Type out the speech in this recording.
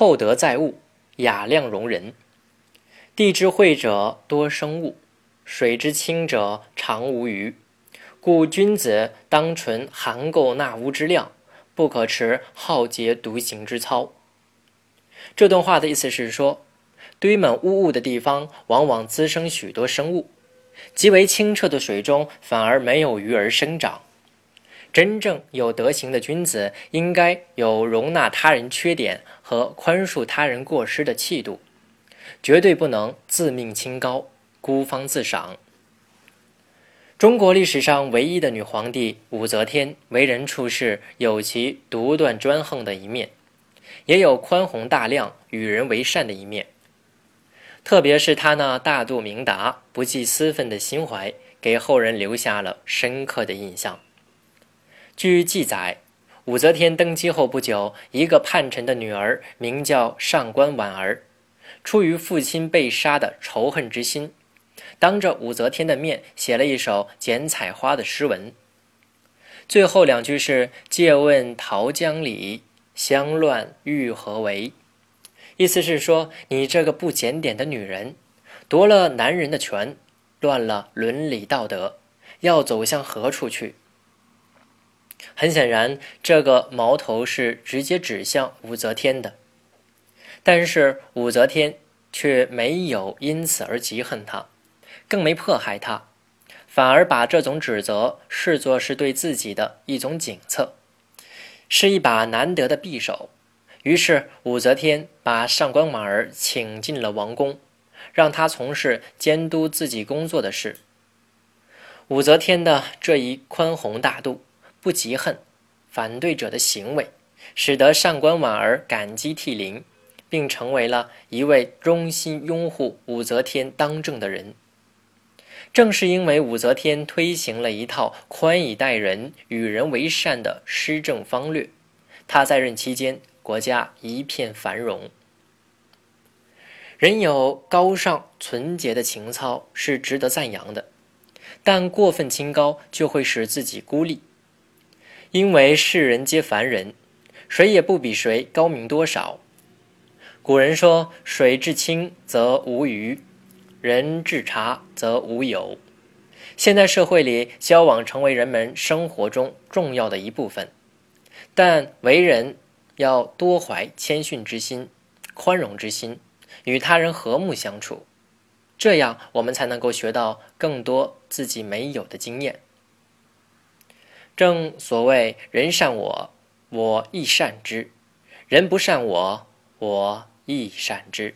厚德载物，雅量容人。地之惠者多生物，水之清者常无鱼。故君子当存含垢纳污之量，不可持好洁独行之操。这段话的意思是说，堆满污物的地方，往往滋生许多生物；极为清澈的水中，反而没有鱼儿生长。真正有德行的君子，应该有容纳他人缺点和宽恕他人过失的气度，绝对不能自命清高、孤芳自赏。中国历史上唯一的女皇帝武则天，为人处事有其独断专横的一面，也有宽宏大量、与人为善的一面。特别是她那大度明达、不计私愤的心怀，给后人留下了深刻的印象。据记载，武则天登基后不久，一个叛臣的女儿名叫上官婉儿，出于父亲被杀的仇恨之心。当着武则天的面写了一首剪彩花的诗文，最后两句是“借问桃江里，香乱欲何为”，意思是说你这个不检点的女人，夺了男人的权，乱了伦理道德，要走向何处去？很显然，这个矛头是直接指向武则天的，但是武则天却没有因此而嫉恨她。更没迫害他，反而把这种指责视作是对自己的一种警策，是一把难得的匕首。于是武则天把上官婉儿请进了王宫，让他从事监督自己工作的事。武则天的这一宽宏大度、不嫉恨反对者的行为，使得上官婉儿感激涕零，并成为了一位忠心拥护武则天当政的人。正是因为武则天推行了一套宽以待人、与人为善的施政方略，她在任期间，国家一片繁荣。人有高尚纯洁的情操是值得赞扬的，但过分清高就会使自己孤立。因为世人皆凡人，谁也不比谁高明多少。古人说：“水至清则无鱼。”人至察则无友。现代社会里，交往成为人们生活中重要的一部分，但为人要多怀谦逊之心、宽容之心，与他人和睦相处，这样我们才能够学到更多自己没有的经验。正所谓“人善我，我亦善之；人不善我，我亦善之。”